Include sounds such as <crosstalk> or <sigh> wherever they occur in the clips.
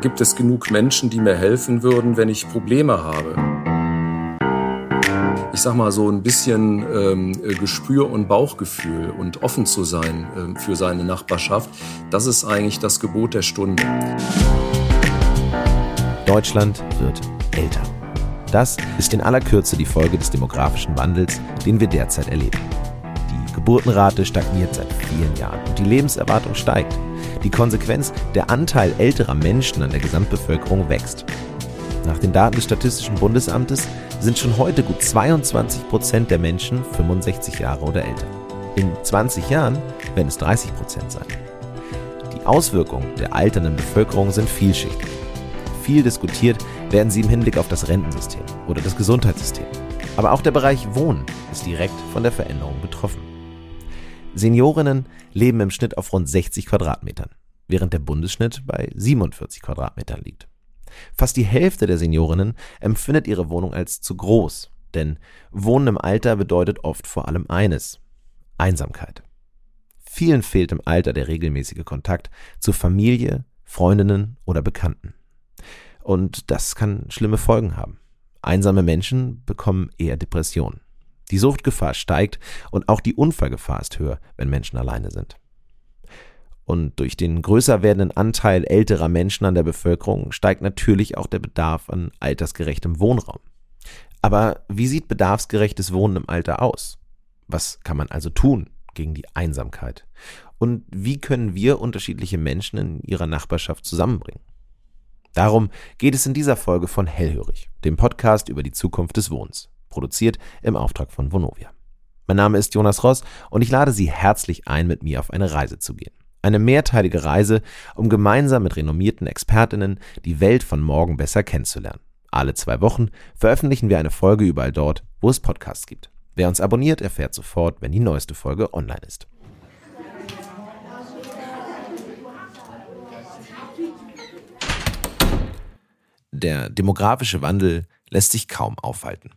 Gibt es genug Menschen, die mir helfen würden, wenn ich Probleme habe? Ich sag mal so ein bisschen ähm, Gespür und Bauchgefühl und offen zu sein äh, für seine Nachbarschaft, das ist eigentlich das Gebot der Stunde. Deutschland wird älter. Das ist in aller Kürze die Folge des demografischen Wandels, den wir derzeit erleben. Die Geburtenrate stagniert seit vielen Jahren und die Lebenserwartung steigt. Die Konsequenz, der Anteil älterer Menschen an der Gesamtbevölkerung wächst. Nach den Daten des Statistischen Bundesamtes sind schon heute gut 22 Prozent der Menschen 65 Jahre oder älter. In 20 Jahren werden es 30 Prozent sein. Die Auswirkungen der alternden Bevölkerung sind vielschichtig. Viel diskutiert werden sie im Hinblick auf das Rentensystem oder das Gesundheitssystem. Aber auch der Bereich Wohnen ist direkt von der Veränderung betroffen. Seniorinnen leben im Schnitt auf rund 60 Quadratmetern, während der Bundesschnitt bei 47 Quadratmetern liegt. Fast die Hälfte der Seniorinnen empfindet ihre Wohnung als zu groß, denn Wohnen im Alter bedeutet oft vor allem eines Einsamkeit. Vielen fehlt im Alter der regelmäßige Kontakt zu Familie, Freundinnen oder Bekannten. Und das kann schlimme Folgen haben. Einsame Menschen bekommen eher Depressionen. Die Suchtgefahr steigt und auch die Unfallgefahr ist höher, wenn Menschen alleine sind. Und durch den größer werdenden Anteil älterer Menschen an der Bevölkerung steigt natürlich auch der Bedarf an altersgerechtem Wohnraum. Aber wie sieht bedarfsgerechtes Wohnen im Alter aus? Was kann man also tun gegen die Einsamkeit? Und wie können wir unterschiedliche Menschen in ihrer Nachbarschaft zusammenbringen? Darum geht es in dieser Folge von Hellhörig, dem Podcast über die Zukunft des Wohnens produziert im Auftrag von Vonovia. Mein Name ist Jonas Ross und ich lade Sie herzlich ein, mit mir auf eine Reise zu gehen. Eine mehrteilige Reise, um gemeinsam mit renommierten Expertinnen die Welt von morgen besser kennenzulernen. Alle zwei Wochen veröffentlichen wir eine Folge überall dort, wo es Podcasts gibt. Wer uns abonniert, erfährt sofort, wenn die neueste Folge online ist. Der demografische Wandel lässt sich kaum aufhalten.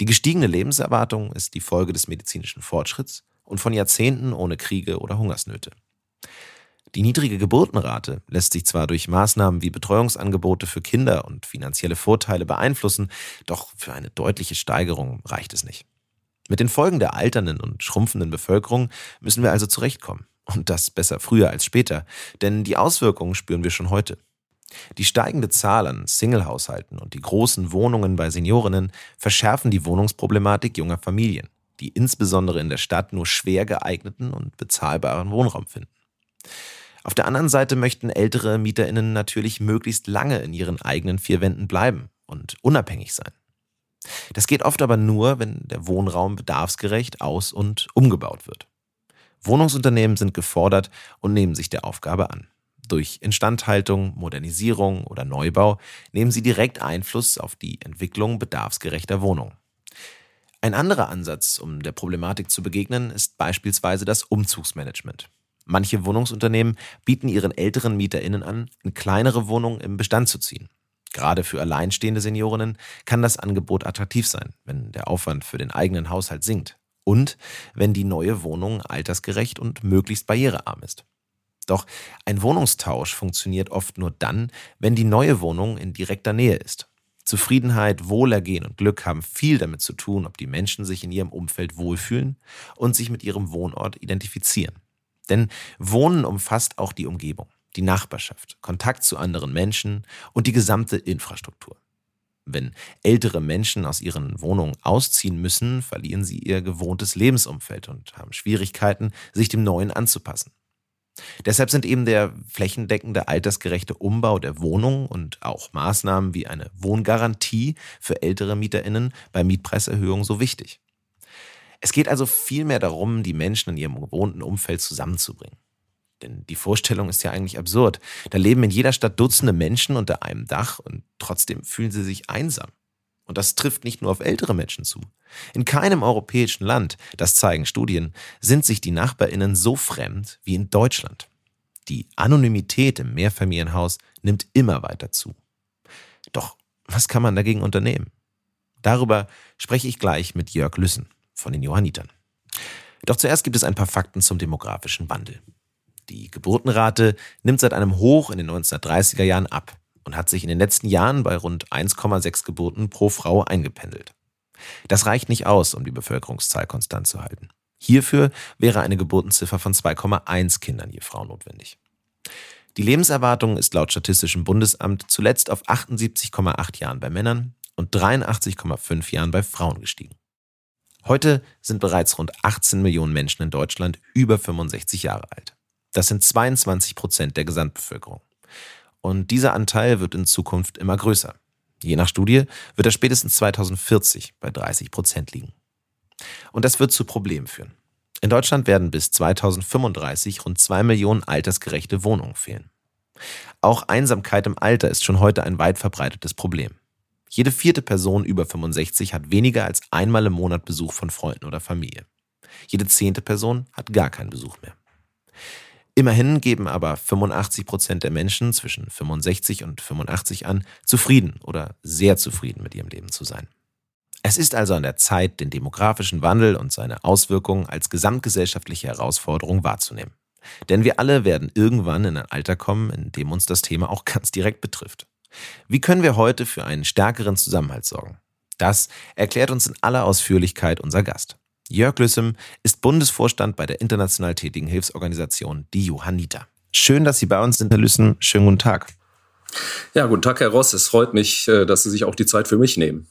Die gestiegene Lebenserwartung ist die Folge des medizinischen Fortschritts und von Jahrzehnten ohne Kriege oder Hungersnöte. Die niedrige Geburtenrate lässt sich zwar durch Maßnahmen wie Betreuungsangebote für Kinder und finanzielle Vorteile beeinflussen, doch für eine deutliche Steigerung reicht es nicht. Mit den Folgen der alternden und schrumpfenden Bevölkerung müssen wir also zurechtkommen. Und das besser früher als später, denn die Auswirkungen spüren wir schon heute. Die steigende Zahl an Singlehaushalten und die großen Wohnungen bei Seniorinnen verschärfen die Wohnungsproblematik junger Familien, die insbesondere in der Stadt nur schwer geeigneten und bezahlbaren Wohnraum finden. Auf der anderen Seite möchten ältere Mieterinnen natürlich möglichst lange in ihren eigenen vier Wänden bleiben und unabhängig sein. Das geht oft aber nur, wenn der Wohnraum bedarfsgerecht aus- und umgebaut wird. Wohnungsunternehmen sind gefordert und nehmen sich der Aufgabe an. Durch Instandhaltung, Modernisierung oder Neubau nehmen sie direkt Einfluss auf die Entwicklung bedarfsgerechter Wohnungen. Ein anderer Ansatz, um der Problematik zu begegnen, ist beispielsweise das Umzugsmanagement. Manche Wohnungsunternehmen bieten ihren älteren MieterInnen an, in kleinere Wohnungen im Bestand zu ziehen. Gerade für alleinstehende Seniorinnen kann das Angebot attraktiv sein, wenn der Aufwand für den eigenen Haushalt sinkt und wenn die neue Wohnung altersgerecht und möglichst barrierearm ist. Doch ein Wohnungstausch funktioniert oft nur dann, wenn die neue Wohnung in direkter Nähe ist. Zufriedenheit, Wohlergehen und Glück haben viel damit zu tun, ob die Menschen sich in ihrem Umfeld wohlfühlen und sich mit ihrem Wohnort identifizieren. Denn Wohnen umfasst auch die Umgebung, die Nachbarschaft, Kontakt zu anderen Menschen und die gesamte Infrastruktur. Wenn ältere Menschen aus ihren Wohnungen ausziehen müssen, verlieren sie ihr gewohntes Lebensumfeld und haben Schwierigkeiten, sich dem Neuen anzupassen. Deshalb sind eben der flächendeckende altersgerechte Umbau der Wohnung und auch Maßnahmen wie eine Wohngarantie für ältere Mieterinnen bei Mietpreiserhöhungen so wichtig. Es geht also vielmehr darum, die Menschen in ihrem gewohnten Umfeld zusammenzubringen. Denn die Vorstellung ist ja eigentlich absurd. Da leben in jeder Stadt Dutzende Menschen unter einem Dach und trotzdem fühlen sie sich einsam. Und das trifft nicht nur auf ältere Menschen zu. In keinem europäischen Land, das zeigen Studien, sind sich die Nachbarinnen so fremd wie in Deutschland. Die Anonymität im Mehrfamilienhaus nimmt immer weiter zu. Doch was kann man dagegen unternehmen? Darüber spreche ich gleich mit Jörg Lüssen von den Johannitern. Doch zuerst gibt es ein paar Fakten zum demografischen Wandel. Die Geburtenrate nimmt seit einem Hoch in den 1930er Jahren ab und hat sich in den letzten Jahren bei rund 1,6 Geburten pro Frau eingependelt. Das reicht nicht aus, um die Bevölkerungszahl konstant zu halten. Hierfür wäre eine Geburtenziffer von 2,1 Kindern je Frau notwendig. Die Lebenserwartung ist laut Statistischem Bundesamt zuletzt auf 78,8 Jahren bei Männern und 83,5 Jahren bei Frauen gestiegen. Heute sind bereits rund 18 Millionen Menschen in Deutschland über 65 Jahre alt. Das sind 22 Prozent der Gesamtbevölkerung. Und dieser Anteil wird in Zukunft immer größer. Je nach Studie wird er spätestens 2040 bei 30 Prozent liegen. Und das wird zu Problemen führen. In Deutschland werden bis 2035 rund zwei Millionen altersgerechte Wohnungen fehlen. Auch Einsamkeit im Alter ist schon heute ein weit verbreitetes Problem. Jede vierte Person über 65 hat weniger als einmal im Monat Besuch von Freunden oder Familie. Jede zehnte Person hat gar keinen Besuch mehr. Immerhin geben aber 85 Prozent der Menschen zwischen 65 und 85 an, zufrieden oder sehr zufrieden mit ihrem Leben zu sein. Es ist also an der Zeit, den demografischen Wandel und seine Auswirkungen als gesamtgesellschaftliche Herausforderung wahrzunehmen. Denn wir alle werden irgendwann in ein Alter kommen, in dem uns das Thema auch ganz direkt betrifft. Wie können wir heute für einen stärkeren Zusammenhalt sorgen? Das erklärt uns in aller Ausführlichkeit unser Gast. Jörg Lüssem ist Bundesvorstand bei der international tätigen Hilfsorganisation Die Johanniter. Schön, dass Sie bei uns sind, Herr Lüssem. Schönen guten Tag. Ja, guten Tag, Herr Ross. Es freut mich, äh, dass Sie sich auch die Zeit für mich nehmen.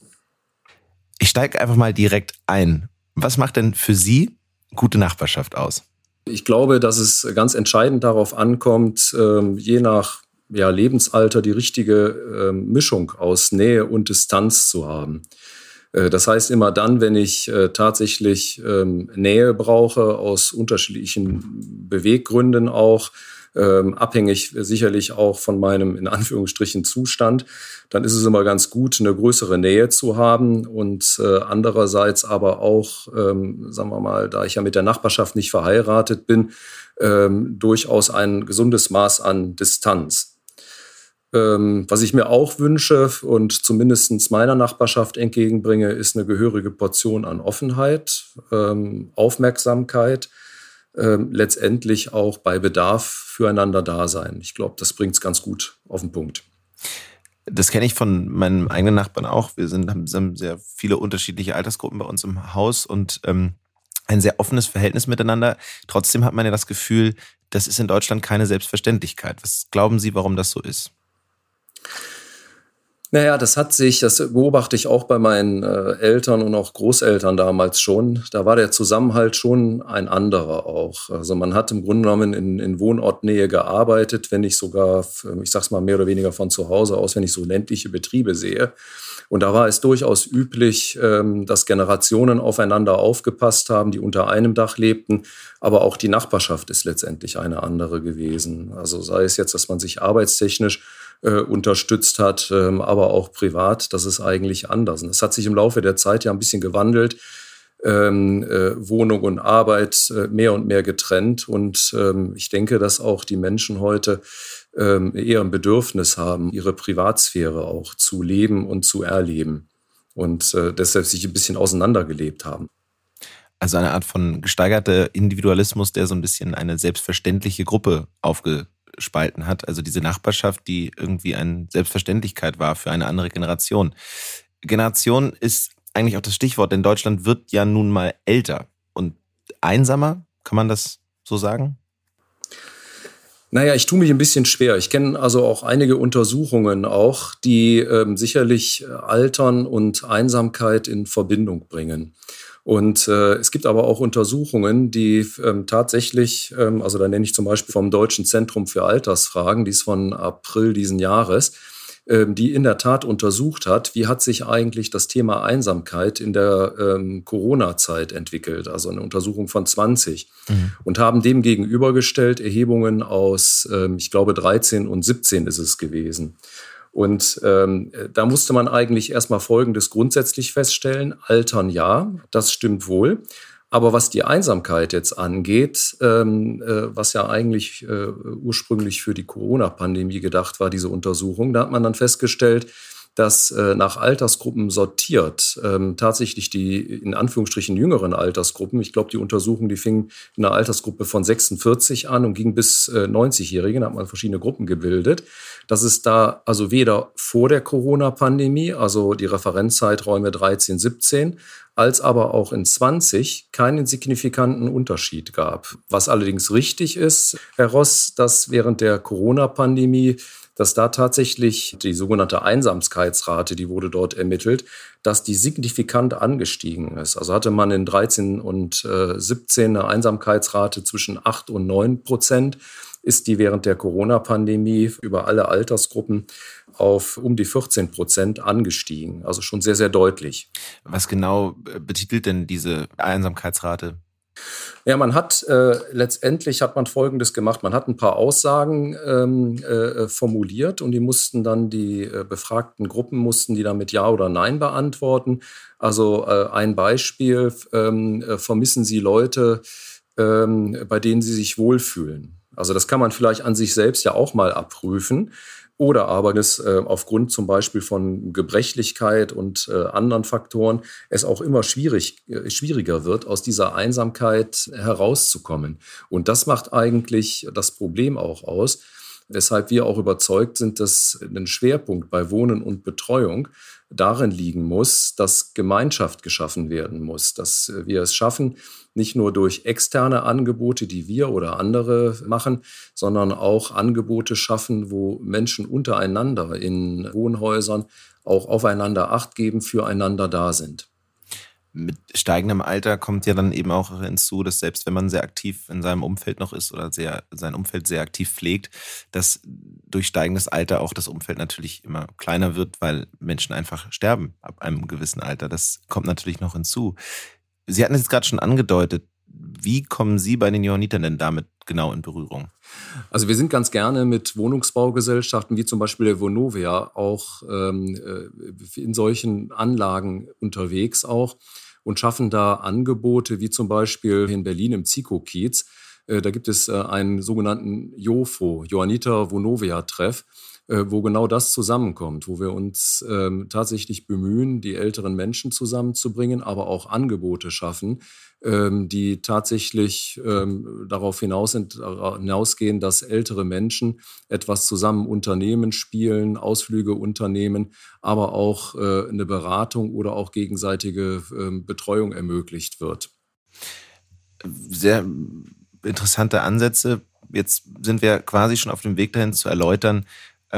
Ich steige einfach mal direkt ein. Was macht denn für Sie gute Nachbarschaft aus? Ich glaube, dass es ganz entscheidend darauf ankommt, ähm, je nach ja, Lebensalter die richtige ähm, Mischung aus Nähe und Distanz zu haben. Äh, das heißt, immer dann, wenn ich äh, tatsächlich ähm, Nähe brauche, aus unterschiedlichen Beweggründen auch, ähm, abhängig sicherlich auch von meinem in Anführungsstrichen Zustand, dann ist es immer ganz gut, eine größere Nähe zu haben und äh, andererseits aber auch, ähm, sagen wir mal, da ich ja mit der Nachbarschaft nicht verheiratet bin, durchaus ein gesundes Maß an Distanz. Ähm, was ich mir auch wünsche und zumindest meiner Nachbarschaft entgegenbringe, ist eine gehörige Portion an Offenheit, ähm, Aufmerksamkeit, ähm, letztendlich auch bei Bedarf füreinander da sein. Ich glaube, das bringt es ganz gut auf den Punkt. Das kenne ich von meinen eigenen Nachbarn auch. Wir sind, haben sehr viele unterschiedliche Altersgruppen bei uns im Haus und ähm, ein sehr offenes Verhältnis miteinander. Trotzdem hat man ja das Gefühl, das ist in Deutschland keine Selbstverständlichkeit. Was glauben Sie, warum das so ist? Naja, das hat sich, das beobachte ich auch bei meinen äh, Eltern und auch Großeltern damals schon. Da war der Zusammenhalt schon ein anderer auch. Also man hat im Grunde genommen in, in Wohnortnähe gearbeitet, wenn ich sogar, ich sag's mal mehr oder weniger von zu Hause aus, wenn ich so ländliche Betriebe sehe. Und da war es durchaus üblich, ähm, dass Generationen aufeinander aufgepasst haben, die unter einem Dach lebten. Aber auch die Nachbarschaft ist letztendlich eine andere gewesen. Also sei es jetzt, dass man sich arbeitstechnisch äh, unterstützt hat, ähm, aber auch privat, das ist eigentlich anders. Und das hat sich im Laufe der Zeit ja ein bisschen gewandelt. Ähm, äh, Wohnung und Arbeit äh, mehr und mehr getrennt. Und ähm, ich denke, dass auch die Menschen heute ähm, eher ein Bedürfnis haben, ihre Privatsphäre auch zu leben und zu erleben. Und äh, deshalb sich ein bisschen auseinandergelebt haben. Also eine Art von gesteigerter Individualismus, der so ein bisschen eine selbstverständliche Gruppe aufge gespalten hat. Also diese Nachbarschaft, die irgendwie eine Selbstverständlichkeit war für eine andere Generation. Generation ist eigentlich auch das Stichwort, denn Deutschland wird ja nun mal älter und einsamer, kann man das so sagen? Naja, ich tue mich ein bisschen schwer. Ich kenne also auch einige Untersuchungen auch, die ähm, sicherlich Altern und Einsamkeit in Verbindung bringen. Und äh, es gibt aber auch Untersuchungen, die ähm, tatsächlich, ähm, also da nenne ich zum Beispiel vom Deutschen Zentrum für Altersfragen, die ist von April diesen Jahres, ähm, die in der Tat untersucht hat, wie hat sich eigentlich das Thema Einsamkeit in der ähm, Corona-Zeit entwickelt, also eine Untersuchung von 20 mhm. und haben dem gegenübergestellt Erhebungen aus, ähm, ich glaube, 13 und 17 ist es gewesen. Und ähm, da musste man eigentlich erstmal Folgendes grundsätzlich feststellen. Altern ja, das stimmt wohl. Aber was die Einsamkeit jetzt angeht, ähm, äh, was ja eigentlich äh, ursprünglich für die Corona-Pandemie gedacht war, diese Untersuchung, da hat man dann festgestellt, dass äh, nach Altersgruppen sortiert ähm, tatsächlich die in Anführungsstrichen jüngeren Altersgruppen, ich glaube, die Untersuchung, die fing in einer Altersgruppe von 46 an und ging bis äh, 90-Jährigen, da hat man verschiedene Gruppen gebildet, dass es da also weder vor der Corona-Pandemie, also die Referenzzeiträume 13, 17, als aber auch in 20 keinen signifikanten Unterschied gab. Was allerdings richtig ist, Herr Ross, dass während der Corona-Pandemie dass da tatsächlich die sogenannte Einsamkeitsrate, die wurde dort ermittelt, dass die signifikant angestiegen ist. Also hatte man in 13 und äh, 17 eine Einsamkeitsrate zwischen 8 und 9 Prozent, ist die während der Corona-Pandemie über alle Altersgruppen auf um die 14 Prozent angestiegen. Also schon sehr, sehr deutlich. Was genau äh, betitelt denn diese Einsamkeitsrate? Ja, man hat äh, letztendlich hat man Folgendes gemacht. Man hat ein paar Aussagen ähm, äh, formuliert und die mussten dann die äh, befragten Gruppen mussten die dann mit Ja oder Nein beantworten. Also äh, ein Beispiel: ähm, äh, Vermissen Sie Leute, ähm, bei denen Sie sich wohlfühlen? Also das kann man vielleicht an sich selbst ja auch mal abprüfen. Oder aber es äh, aufgrund zum Beispiel von Gebrechlichkeit und äh, anderen Faktoren es auch immer schwierig, äh, schwieriger wird, aus dieser Einsamkeit herauszukommen. Und das macht eigentlich das Problem auch aus, weshalb wir auch überzeugt sind, dass ein Schwerpunkt bei Wohnen und Betreuung darin liegen muss, dass Gemeinschaft geschaffen werden muss, dass wir es schaffen, nicht nur durch externe Angebote, die wir oder andere machen, sondern auch Angebote schaffen, wo Menschen untereinander in Wohnhäusern auch aufeinander Acht geben, füreinander da sind mit steigendem Alter kommt ja dann eben auch hinzu, dass selbst wenn man sehr aktiv in seinem Umfeld noch ist oder sehr, sein Umfeld sehr aktiv pflegt, dass durch steigendes Alter auch das Umfeld natürlich immer kleiner wird, weil Menschen einfach sterben ab einem gewissen Alter. Das kommt natürlich noch hinzu. Sie hatten es jetzt gerade schon angedeutet. Wie kommen Sie bei den Johannitern denn damit genau in Berührung? Also wir sind ganz gerne mit Wohnungsbaugesellschaften wie zum Beispiel der Vonovia auch ähm, äh, in solchen Anlagen unterwegs auch und schaffen da Angebote wie zum Beispiel in Berlin im Zico-Kiez. Äh, da gibt es äh, einen sogenannten JOFO, Johanniter Vonovia Treff äh, wo genau das zusammenkommt, wo wir uns ähm, tatsächlich bemühen, die älteren Menschen zusammenzubringen, aber auch Angebote schaffen, ähm, die tatsächlich ähm, darauf hinaus äh, hinausgehen, dass ältere Menschen etwas zusammen unternehmen, spielen, Ausflüge unternehmen, aber auch äh, eine Beratung oder auch gegenseitige äh, Betreuung ermöglicht wird. Sehr interessante Ansätze. Jetzt sind wir quasi schon auf dem Weg dahin zu erläutern,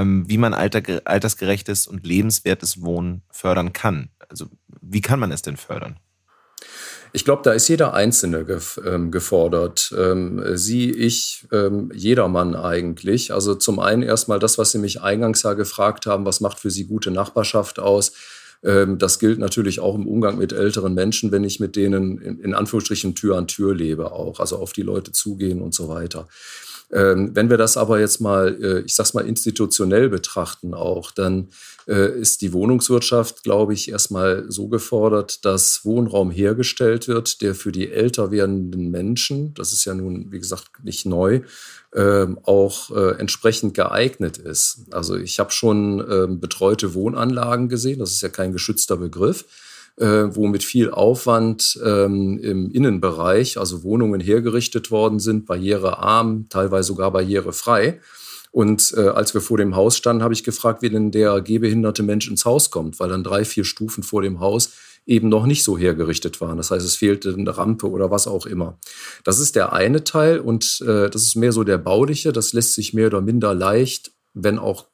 wie man alter, altersgerechtes und lebenswertes Wohnen fördern kann. Also wie kann man es denn fördern? Ich glaube, da ist jeder Einzelne ähm, gefordert. Ähm, Sie, ich, jedermann eigentlich. Also zum einen erstmal das, was Sie mich eingangs ja gefragt haben, was macht für Sie gute Nachbarschaft aus? Das gilt natürlich auch im Umgang mit älteren Menschen, wenn ich mit denen in Anführungsstrichen Tür an Tür lebe auch, also auf die Leute zugehen und so weiter. Ähm, wenn wir das aber jetzt mal, äh, ich sag's mal, institutionell betrachten auch, dann äh, ist die Wohnungswirtschaft, glaube ich, erstmal so gefordert, dass Wohnraum hergestellt wird, der für die älter werdenden Menschen, das ist ja nun, wie gesagt, nicht neu, ähm, auch äh, entsprechend geeignet ist. Also ich habe schon ähm, betreute Wohnanlagen gesehen, das ist ja kein geschützter Begriff wo mit viel Aufwand ähm, im Innenbereich, also Wohnungen hergerichtet worden sind, barrierearm, teilweise sogar barrierefrei. Und äh, als wir vor dem Haus standen, habe ich gefragt, wie denn der gehbehinderte Mensch ins Haus kommt, weil dann drei, vier Stufen vor dem Haus eben noch nicht so hergerichtet waren. Das heißt, es fehlte eine Rampe oder was auch immer. Das ist der eine Teil und äh, das ist mehr so der bauliche. Das lässt sich mehr oder minder leicht, wenn auch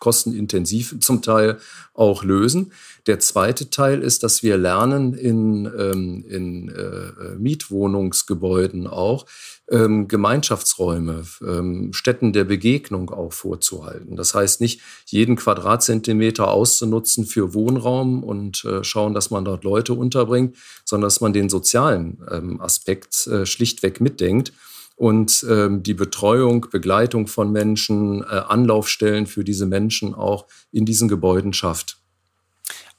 kostenintensiv zum Teil auch lösen. Der zweite Teil ist, dass wir lernen in, ähm, in äh, Mietwohnungsgebäuden auch ähm, Gemeinschaftsräume, ähm, Stätten der Begegnung auch vorzuhalten. Das heißt nicht jeden Quadratzentimeter auszunutzen für Wohnraum und äh, schauen, dass man dort Leute unterbringt, sondern dass man den sozialen ähm, Aspekt äh, schlichtweg mitdenkt und ähm, die Betreuung, Begleitung von Menschen, äh, Anlaufstellen für diese Menschen auch in diesen Gebäuden schafft.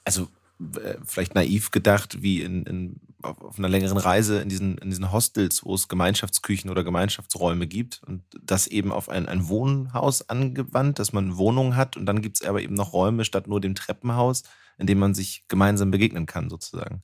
Also äh, vielleicht naiv gedacht, wie in, in auf einer längeren Reise in diesen, in diesen Hostels, wo es Gemeinschaftsküchen oder Gemeinschaftsräume gibt und das eben auf ein, ein Wohnhaus angewandt, dass man Wohnungen hat und dann gibt es aber eben noch Räume statt nur dem Treppenhaus, in dem man sich gemeinsam begegnen kann, sozusagen.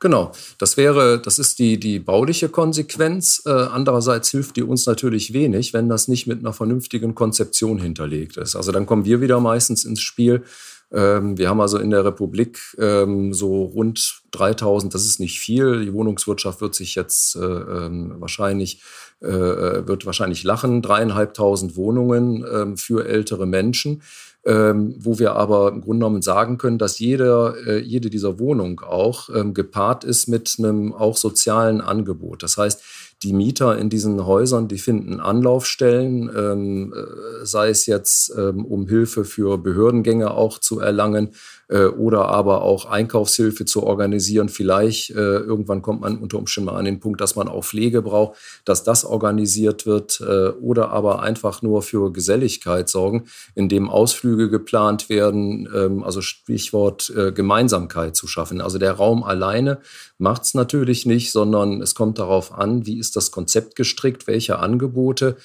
Genau, das wäre, das ist die, die bauliche Konsequenz. Äh, andererseits hilft die uns natürlich wenig, wenn das nicht mit einer vernünftigen Konzeption hinterlegt ist. Also dann kommen wir wieder meistens ins Spiel. Ähm, wir haben also in der Republik ähm, so rund 3000, das ist nicht viel. Die Wohnungswirtschaft wird sich jetzt äh, ähm, wahrscheinlich, äh, äh wird wahrscheinlich lachen. Dreieinhalbtausend Wohnungen ähm, für ältere Menschen ähm, wo wir aber im Grunde genommen sagen können, dass jede, äh, jede dieser Wohnungen auch ähm, gepaart ist mit einem auch sozialen Angebot. Das heißt, die Mieter in diesen Häusern, die finden Anlaufstellen, ähm, äh, sei es jetzt, ähm, um Hilfe für Behördengänge auch zu erlangen äh, oder aber auch Einkaufshilfe zu organisieren. Vielleicht äh, irgendwann kommt man unter Umständen mal an den Punkt, dass man auch Pflege braucht, dass das organisiert wird äh, oder aber einfach nur für Geselligkeit sorgen, indem Ausflüge geplant werden, ähm, also Stichwort äh, Gemeinsamkeit zu schaffen. Also der Raum alleine macht es natürlich nicht, sondern es kommt darauf an, wie ist das Konzept gestrickt, welche Angebote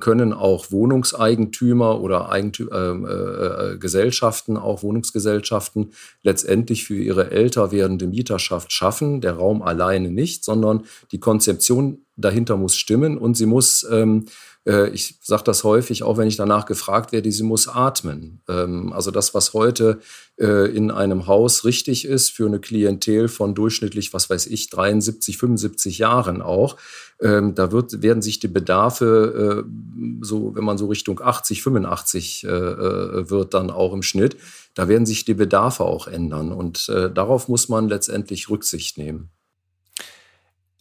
können auch Wohnungseigentümer oder Eigentü ähm, äh, äh, Gesellschaften, auch Wohnungsgesellschaften, letztendlich für ihre älter werdende Mieterschaft schaffen. Der Raum alleine nicht, sondern die Konzeption dahinter muss stimmen und sie muss ähm, äh, ich sage das häufig, auch wenn ich danach gefragt werde, sie muss atmen. Ähm, also das, was heute äh, in einem Haus richtig ist für eine Klientel von durchschnittlich, was weiß ich, 73, 75 Jahren auch, ähm, da wird, werden sich die Bedarfe, äh, so wenn man so Richtung 80, 85 wird dann auch im Schnitt, da werden sich die Bedarfe auch ändern. Und darauf muss man letztendlich Rücksicht nehmen.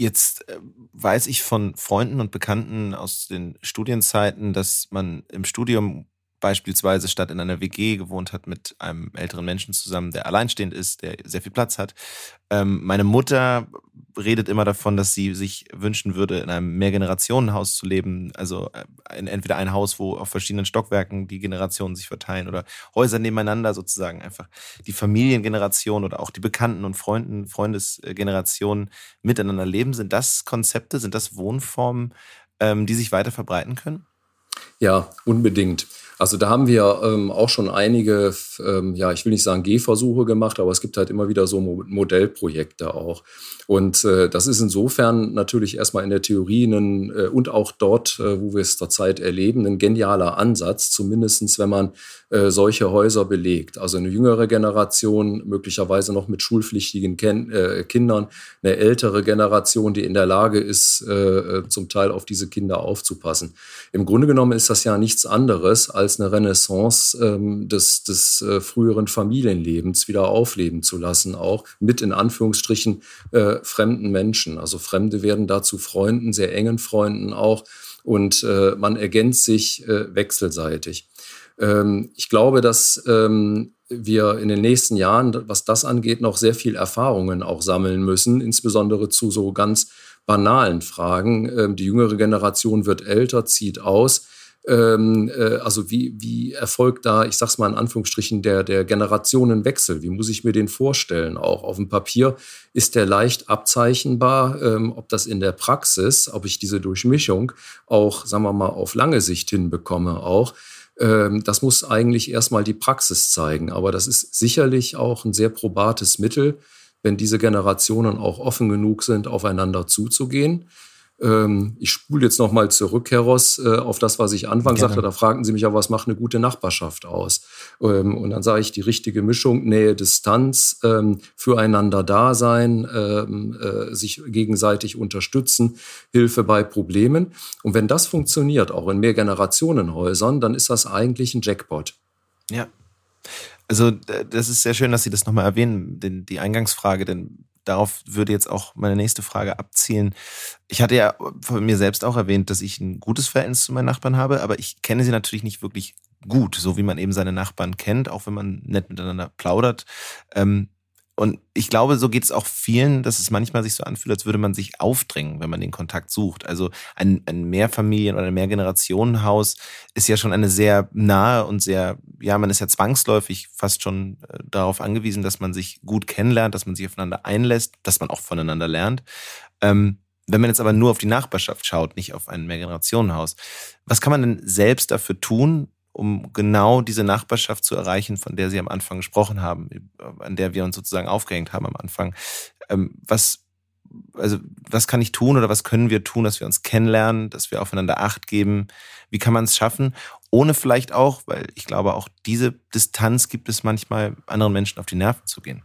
Jetzt äh, weiß ich von Freunden und Bekannten aus den Studienzeiten, dass man im Studium beispielsweise statt in einer WG gewohnt hat mit einem älteren Menschen zusammen, der alleinstehend ist, der sehr viel Platz hat. Ähm, meine Mutter redet immer davon, dass sie sich wünschen würde, in einem Mehrgenerationenhaus zu leben. Also äh, in entweder ein Haus, wo auf verschiedenen Stockwerken die Generationen sich verteilen oder Häuser nebeneinander sozusagen einfach die Familiengeneration oder auch die Bekannten und Freunden, Freundesgenerationen miteinander leben. Sind das Konzepte, sind das Wohnformen, ähm, die sich weiter verbreiten können? Ja, unbedingt. Also da haben wir ähm, auch schon einige, ähm, ja, ich will nicht sagen Gehversuche gemacht, aber es gibt halt immer wieder so Modellprojekte auch. Und äh, das ist insofern natürlich erstmal in der Theorie ein, äh, und auch dort, äh, wo wir es zurzeit erleben, ein genialer Ansatz, zumindestens wenn man äh, solche Häuser belegt. Also eine jüngere Generation, möglicherweise noch mit schulpflichtigen Ken äh, Kindern, eine ältere Generation, die in der Lage ist, äh zum Teil auf diese Kinder aufzupassen. Im Grunde genommen ist das ja nichts anderes als als eine Renaissance ähm, des, des äh, früheren Familienlebens wieder aufleben zu lassen, auch mit in Anführungsstrichen äh, fremden Menschen. Also Fremde werden dazu Freunden, sehr engen Freunden auch und äh, man ergänzt sich äh, wechselseitig. Ähm, ich glaube, dass ähm, wir in den nächsten Jahren, was das angeht, noch sehr viel Erfahrungen auch sammeln müssen, insbesondere zu so ganz banalen Fragen. Ähm, die jüngere Generation wird älter, zieht aus ähm, äh, also wie, wie erfolgt da, ich sag's mal in Anführungsstrichen, der, der Generationenwechsel? Wie muss ich mir den vorstellen? Auch auf dem Papier ist der leicht abzeichnbar, ähm, ob das in der Praxis, ob ich diese Durchmischung auch, sagen wir mal, auf lange Sicht hinbekomme auch. Ähm, das muss eigentlich erstmal die Praxis zeigen. Aber das ist sicherlich auch ein sehr probates Mittel, wenn diese Generationen auch offen genug sind, aufeinander zuzugehen. Ähm, ich spule jetzt noch mal zurück, Herr Ross, äh, auf das, was ich anfangs Gerne. sagte. Da fragten Sie mich ja, was macht eine gute Nachbarschaft aus? Ähm, und dann sage ich, die richtige Mischung, Nähe, Distanz, ähm, füreinander da sein, ähm, äh, sich gegenseitig unterstützen, Hilfe bei Problemen. Und wenn das funktioniert, auch in Mehrgenerationenhäusern, dann ist das eigentlich ein Jackpot. Ja. Also das ist sehr schön, dass Sie das nochmal erwähnen, den, die Eingangsfrage, denn darauf würde jetzt auch meine nächste Frage abzielen. Ich hatte ja von mir selbst auch erwähnt, dass ich ein gutes Verhältnis zu meinen Nachbarn habe, aber ich kenne sie natürlich nicht wirklich gut, so wie man eben seine Nachbarn kennt, auch wenn man nett miteinander plaudert. Ähm, Und ich glaube, so geht es auch vielen, dass es manchmal sich so anfühlt, als würde man sich aufdrängen, wenn man den Kontakt sucht. Also ein, ein Mehrfamilien- oder Mehrgenerationenhaus ist ja schon eine sehr nahe und sehr, ja, man ist ja zwangsläufig fast schon äh, darauf angewiesen, dass man sich gut kennenlernt, dass man sich aufeinander einlässt, dass man auch voneinander lernt. Ähm, wenn man jetzt aber nur auf die Nachbarschaft schaut, nicht auf ein Mehrgenerationenhaus, was kann man denn selbst dafür tun, um genau diese Nachbarschaft zu erreichen, von der Sie am Anfang gesprochen haben, an der wir uns sozusagen aufgehängt haben am Anfang. Ähm, was, also, was kann ich tun oder was können wir tun, dass wir uns kennenlernen, dass wir aufeinander Acht geben? Wie kann man es schaffen? Ohne vielleicht auch, weil ich glaube, auch diese Distanz gibt es manchmal, anderen Menschen auf die Nerven zu gehen.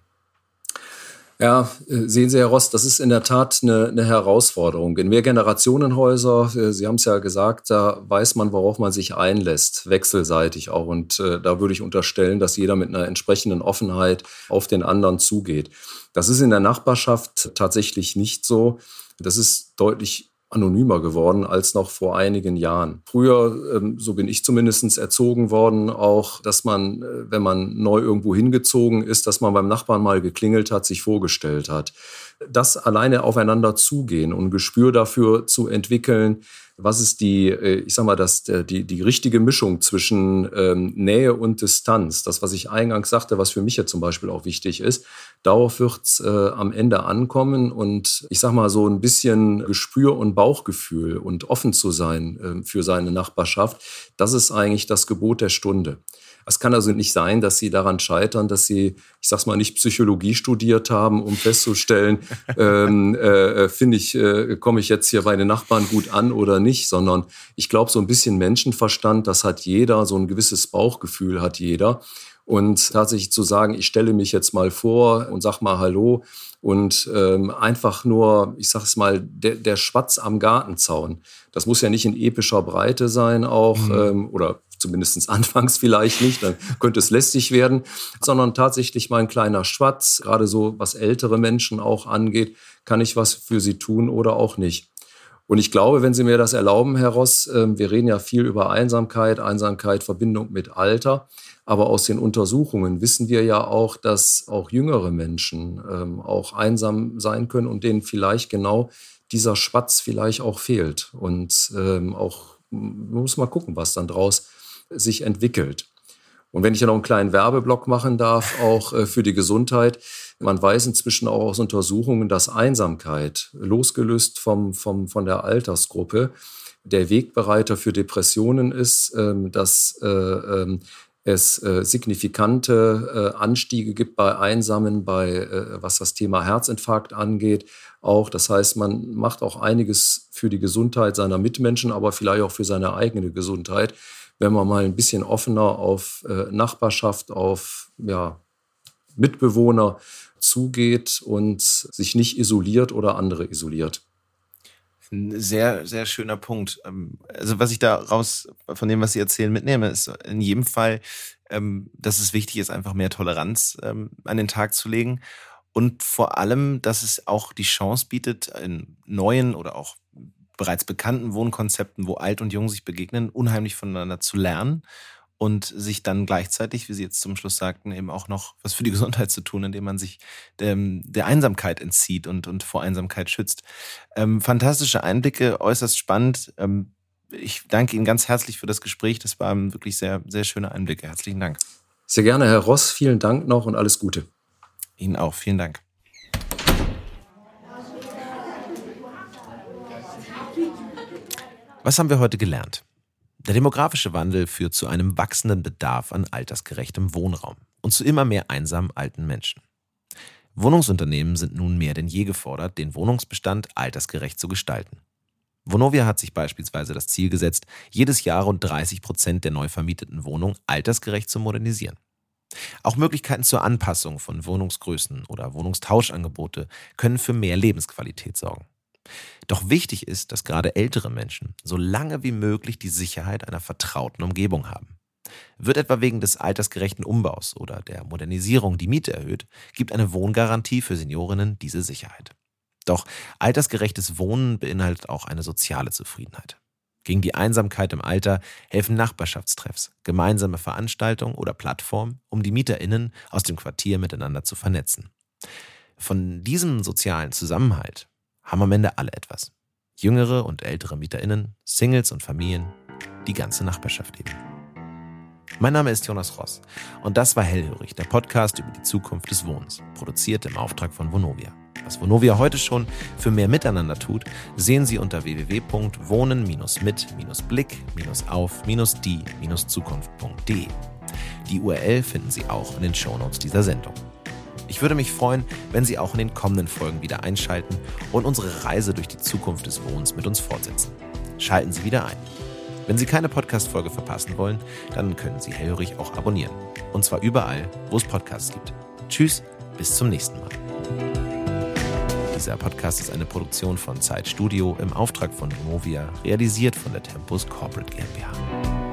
Ja, äh, sehen Sie, Herr Rost, das ist in der Tat eine, eine Herausforderung. In Mehrgenerationenhäuser, äh, Sie haben es ja gesagt, da weiß man, worauf man sich einlässt, wechselseitig auch. Und äh, da würde ich unterstellen, dass jeder mit einer entsprechenden Offenheit auf den anderen zugeht. Das ist in der Nachbarschaft tatsächlich nicht so. Das ist deutlich anonymer geworden als noch vor einigen Jahren. Früher, ähm, so bin ich zumindest erzogen worden, auch, dass man, äh, wenn man neu irgendwo hingezogen ist, dass man beim Nachbarn mal geklingelt hat, sich vorgestellt hat. Das alleine aufeinander zugehen und ein Gespür dafür zu entwickeln, was ist die, äh, ich sag mal, das, die, die richtige Mischung zwischen ähm, Nähe und Distanz. Das, was ich eingangs sagte, was für mich jetzt zum Beispiel auch wichtig ist, darauf wird's äh, am Ende ankommen und ich sag mal, so ein bisschen Gespür und Bauchgefühl und offen zu sein äh, für seine Nachbarschaft, das ist eigentlich das Gebot der Stunde. Es kann also nicht sein, dass sie daran scheitern, dass sie, ich sag's mal, nicht Psychologie studiert haben, um festzustellen, <laughs> ähm, äh, äh, finde ich, äh, komme ich jetzt hier bei den Nachbarn gut an oder nicht, sondern ich glaube, so ein bisschen Menschenverstand, das hat jeder, so ein gewisses Bauchgefühl hat jeder. Und tatsächlich zu sagen, ich stelle mich jetzt mal vor und sag mal Hallo und ähm, einfach nur, ich sag es mal, der, der Schwatz am Gartenzaun. Das muss ja nicht in epischer Breite sein auch mhm. ähm, oder zumindest <laughs> anfangs vielleicht nicht, dann könnte es lästig werden, sondern tatsächlich mal ein kleiner Schwatz, gerade so was ältere Menschen auch angeht, kann ich was für sie tun oder auch nicht. Und ich glaube, wenn Sie mir das erlauben, Herr Ross, ähm, wir reden ja viel über Einsamkeit, Einsamkeit, Verbindung mit Alter. Aber aus den Untersuchungen wissen wir ja auch, dass auch jüngere Menschen ähm, auch einsam sein können und denen vielleicht genau dieser Schwatz vielleicht auch fehlt. Und ähm, auch man muss mal gucken, was dann draus sich entwickelt. Und wenn ich ja noch einen kleinen Werbeblock machen darf, auch äh, für die Gesundheit. Man weiß inzwischen auch aus Untersuchungen, dass Einsamkeit, losgelöst vom, vom, von der Altersgruppe, der Wegbereiter für Depressionen ist, ähm, dass äh, ähm, es äh, signifikante Anstiege gibt bei Einsamen, bei was das Thema Herzinfarkt angeht. Auch, das heißt, man macht auch einiges für die Gesundheit seiner Mitmenschen, aber vielleicht auch für seine eigene Gesundheit wenn man mal ein bisschen offener auf äh, Nachbarschaft, auf ja, Mitbewohner zugeht und sich nicht isoliert oder andere isoliert. Ein sehr, sehr schöner Punkt. Ähm, also, was ich daraus von dem, was Sie erzählen, mitnehme, ist in jedem Fall, ähm, dass es wichtig ist, einfach mehr Toleranz ähm, an den Tag zu legen. Und vor allem, dass es auch die Chance bietet, in neuen oder auch bereits bekannten Wohnkonzepten, wo alt und jung sich begegnen, unheimlich voneinander zu lernen und sich dann gleichzeitig, wie Sie jetzt zum Schluss sagten, eben auch noch was für die <laughs> Gesundheit zu tun, indem man sich dem, der Einsamkeit entzieht und, und vor Einsamkeit schützt. Ähm, fantastische Einblicke, äußerst spannend. Ähm, ich danke Ihnen ganz herzlich für das Gespräch. Das waren wirklich sehr, sehr schöne Einblicke. Herzlichen Dank. Sehr gerne, Herr Ross. Vielen Dank noch und alles Gute. Ihnen auch. Vielen Dank. Was haben wir heute gelernt? Der demografische Wandel führt zu einem wachsenden Bedarf an altersgerechtem Wohnraum und zu immer mehr einsamen alten Menschen. Wohnungsunternehmen sind nun mehr denn je gefordert, den Wohnungsbestand altersgerecht zu gestalten. Vonovia hat sich beispielsweise das Ziel gesetzt, jedes Jahr rund 30 Prozent der neu vermieteten Wohnungen altersgerecht zu modernisieren. Auch Möglichkeiten zur Anpassung von Wohnungsgrößen oder Wohnungstauschangebote können für mehr Lebensqualität sorgen. Doch wichtig ist, dass gerade ältere Menschen so lange wie möglich die Sicherheit einer vertrauten Umgebung haben. Wird etwa wegen des altersgerechten Umbaus oder der Modernisierung die Miete erhöht, gibt eine Wohngarantie für Seniorinnen diese Sicherheit. Doch altersgerechtes Wohnen beinhaltet auch eine soziale Zufriedenheit. Gegen die Einsamkeit im Alter helfen Nachbarschaftstreffs, gemeinsame Veranstaltungen oder Plattformen, um die MieterInnen aus dem Quartier miteinander zu vernetzen. Von diesem sozialen Zusammenhalt haben am Ende alle etwas. Jüngere und ältere MieterInnen, Singles und Familien, die ganze Nachbarschaft eben. Mein Name ist Jonas Ross und das war Hellhörig, der Podcast über die Zukunft des Wohnens, produziert im Auftrag von Vonovia. Was Vonovia heute schon für mehr Miteinander tut, sehen Sie unter www.wohnen-mit-blick-auf-die-zukunft.de. Die URL finden Sie auch in den Shownotes dieser Sendung. Ich würde mich freuen, wenn Sie auch in den kommenden Folgen wieder einschalten und unsere Reise durch die Zukunft des Wohnens mit uns fortsetzen. Schalten Sie wieder ein. Wenn Sie keine Podcast-Folge verpassen wollen, dann können Sie hellhörig auch abonnieren. Und zwar überall, wo es Podcasts gibt. Tschüss, bis zum nächsten Mal. Dieser Podcast ist eine Produktion von Zeit Studio im Auftrag von Movia, realisiert von der Tempus Corporate GmbH.